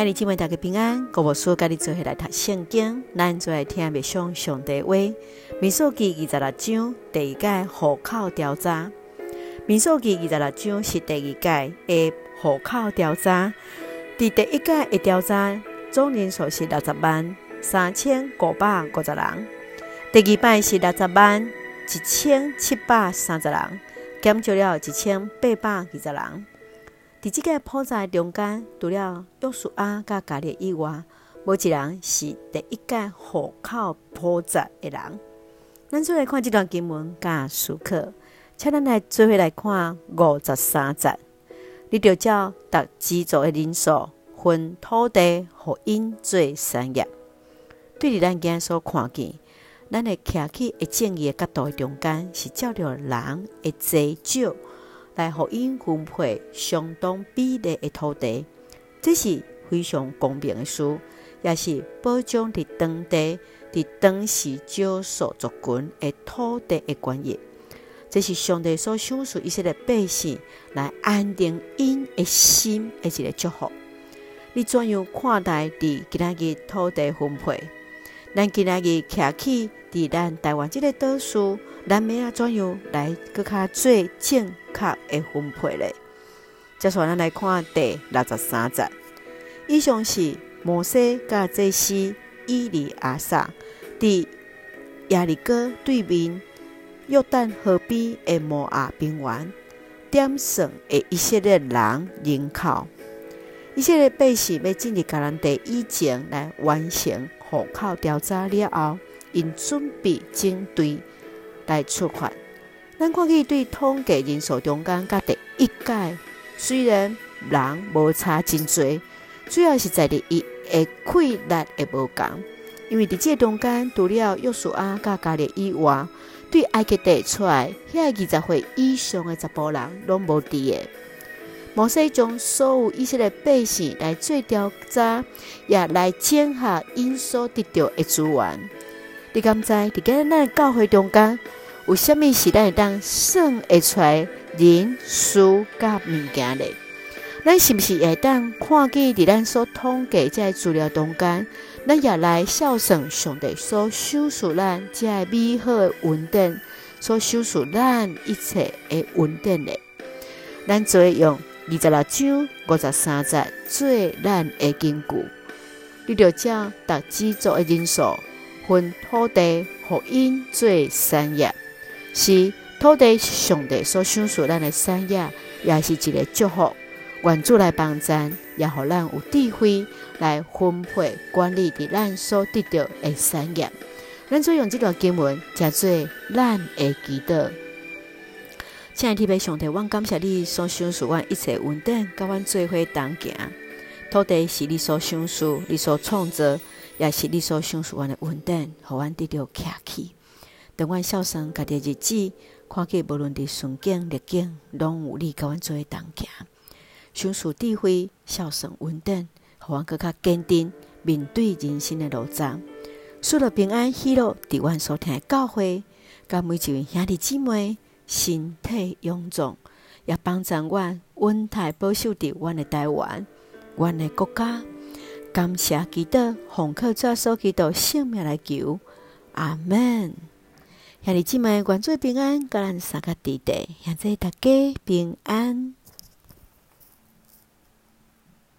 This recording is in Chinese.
兄弟姊妹大家平安，各位书，跟你做伙来读圣经，咱做来听默上上帝话。民数记二十六章第一届户口调查，民数记二十六章是第二届的户口调查。伫第一届的调查，总人数是六十万三千五百五十人，第二摆是六十万一千七百三十人，减少了一千八百二十人。伫即个普查中间，除了约书亚甲迦勒以外，无一人是第一届户口普查的人。咱做来看这段经文甲书课，请咱来做伙来看五十三节。你着照逐资助的人数分土地，互因做产业。对伫咱今所看见，咱会徛起一正义的角度的中间，是照着人的多少。来，互因分配相当比例的土地，这是非常公平的事，也是保障伫当地、伫当时少数族群的土地的权益。这是上帝所赏赐以色列百姓来安定因的心的一个祝福。你怎样看待伫今仔日土地分配？咱今仔日徛起伫咱台湾这个岛屿，咱要啊怎样来搁较做正确的分配咧？接下来咱来看第六十三节。以上是摩西甲祭司以利亚撒伫耶利哥对面约旦河边的摩亚平原点算的以色列人人口。以色列百姓要进入迦南地以前来完成。户口调查了后，因准备整队来出发。咱看去对统计人数中间，甲第一届虽然人无差真多，主要是在伫伊的气力会无共。因为伫这中间，除了约书亚甲迦勒以外，对埃及地出来遐二十岁以上的查甫人拢无伫诶。摩西将所有以色列百姓来做调查，也来检核因所得到的资源。你敢知？伫今咱教会中间，有啥物是咱会当算会出来人数甲物件咧？咱是不是会当看见伫咱所统计这资料中间，咱也来孝顺上帝所赏赐咱这美好的恩典，所赏赐咱一切的稳定咧？咱做用。二十六章五十三节最难的根据，你着将逐支族的人数分土地，互因做产业，是土地是上帝所赏赐咱的产业，也是一个祝福。愿主来帮咱，也互咱有智慧来分配管理伫咱所得到的产业。咱做用这段经文，叫做咱的祈祷。亲爱的上帝，我感谢你所赏赐我一切稳定，甲阮做伙同行。土地是你所赏赐，你所创造，也是你所赏赐阮的稳定，互阮得到徛起。当阮孝顺家己日子，看见无论伫顺境逆境，拢有你甲阮做伙同行。赏赐智慧，孝顺稳定，互阮搁较坚定面对人生的路障。赐了平安喜乐，伫阮所听的教诲，甲每一位兄弟姊妹。身体臃肿，也帮助阮稳态保守伫阮的台湾，阮的国家。感谢基督，奉靠主所祈祷性命来求，阿门。兄弟姊妹，愿做平安，甲咱三个弟弟，现在大家平安。